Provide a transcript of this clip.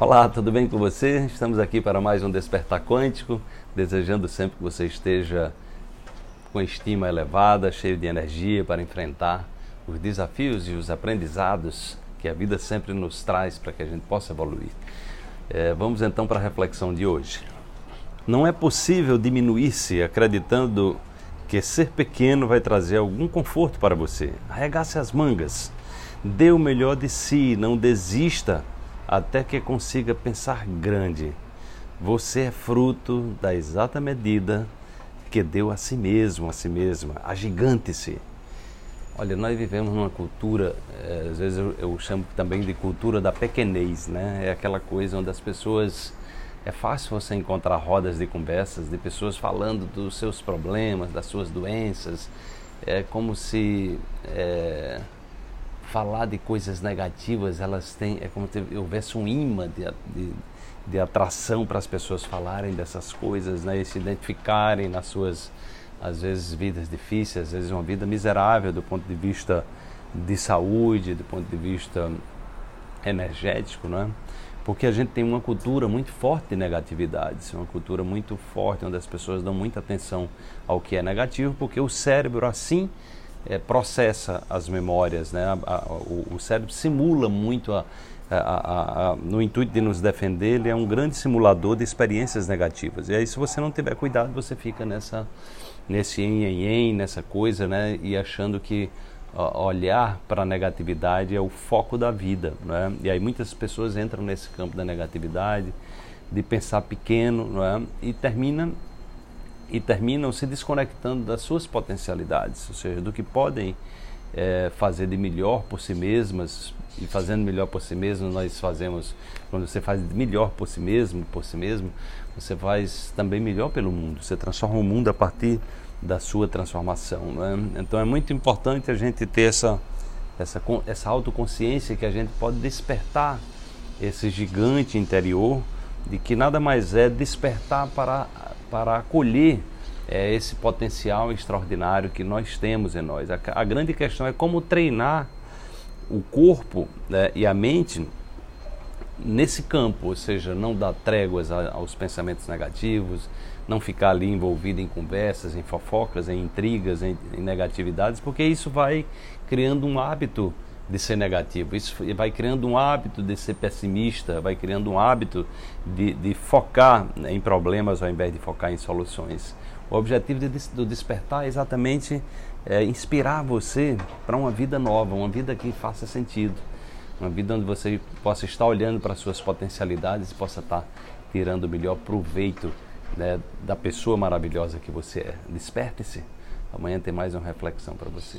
Olá, tudo bem com você? Estamos aqui para mais um Despertar Quântico, desejando sempre que você esteja com estima elevada, cheio de energia para enfrentar os desafios e os aprendizados que a vida sempre nos traz para que a gente possa evoluir. É, vamos então para a reflexão de hoje. Não é possível diminuir-se acreditando que ser pequeno vai trazer algum conforto para você. Arregace as mangas, dê o melhor de si, não desista até que consiga pensar grande. Você é fruto da exata medida que deu a si mesmo, a si mesma. Agigante-se. Olha, nós vivemos numa cultura, é, às vezes eu, eu, chamo também de cultura da pequenez, né? É aquela coisa onde as pessoas. É fácil você encontrar rodas de conversas de pessoas falando dos seus problemas, das suas doenças. É como se. É, falar de coisas negativas, elas têm, é como se houvesse um imã de, de, de atração para as pessoas falarem dessas coisas, né, e se identificarem nas suas, às vezes, vidas difíceis, às vezes uma vida miserável do ponto de vista de saúde, do ponto de vista energético, né? Porque a gente tem uma cultura muito forte de negatividades, uma cultura muito forte onde as pessoas dão muita atenção ao que é negativo, porque o cérebro assim é, processa as memórias, né? A, a, o, o, cérebro simula muito a, no intuito de nos defender, ele é um grande simulador de experiências negativas. E aí, se você não tiver cuidado, você fica nessa nesse em nessa coisa, né? E achando que olhar para a negatividade é o foco da vida, né? E aí muitas pessoas entram nesse campo da negatividade, de pensar pequeno, né? E termina e terminam se desconectando das suas potencialidades, ou seja, do que podem é, fazer de melhor por si mesmas e fazendo melhor por si mesmo nós fazemos quando você faz melhor por si mesmo por si mesmo você faz também melhor pelo mundo você transforma o mundo a partir da sua transformação é? então é muito importante a gente ter essa essa essa autoconsciência que a gente pode despertar esse gigante interior de que nada mais é despertar para para acolher é, esse potencial extraordinário que nós temos em nós. A, a grande questão é como treinar o corpo né, e a mente nesse campo, ou seja, não dar tréguas aos pensamentos negativos, não ficar ali envolvido em conversas, em fofocas, em intrigas, em, em negatividades, porque isso vai criando um hábito de ser negativo. Isso vai criando um hábito de ser pessimista, vai criando um hábito de, de focar em problemas ao invés de focar em soluções. O objetivo de, do despertar é exatamente é, inspirar você para uma vida nova, uma vida que faça sentido, uma vida onde você possa estar olhando para suas potencialidades e possa estar tirando o melhor proveito né, da pessoa maravilhosa que você é. Desperte-se. Amanhã tem mais uma reflexão para você.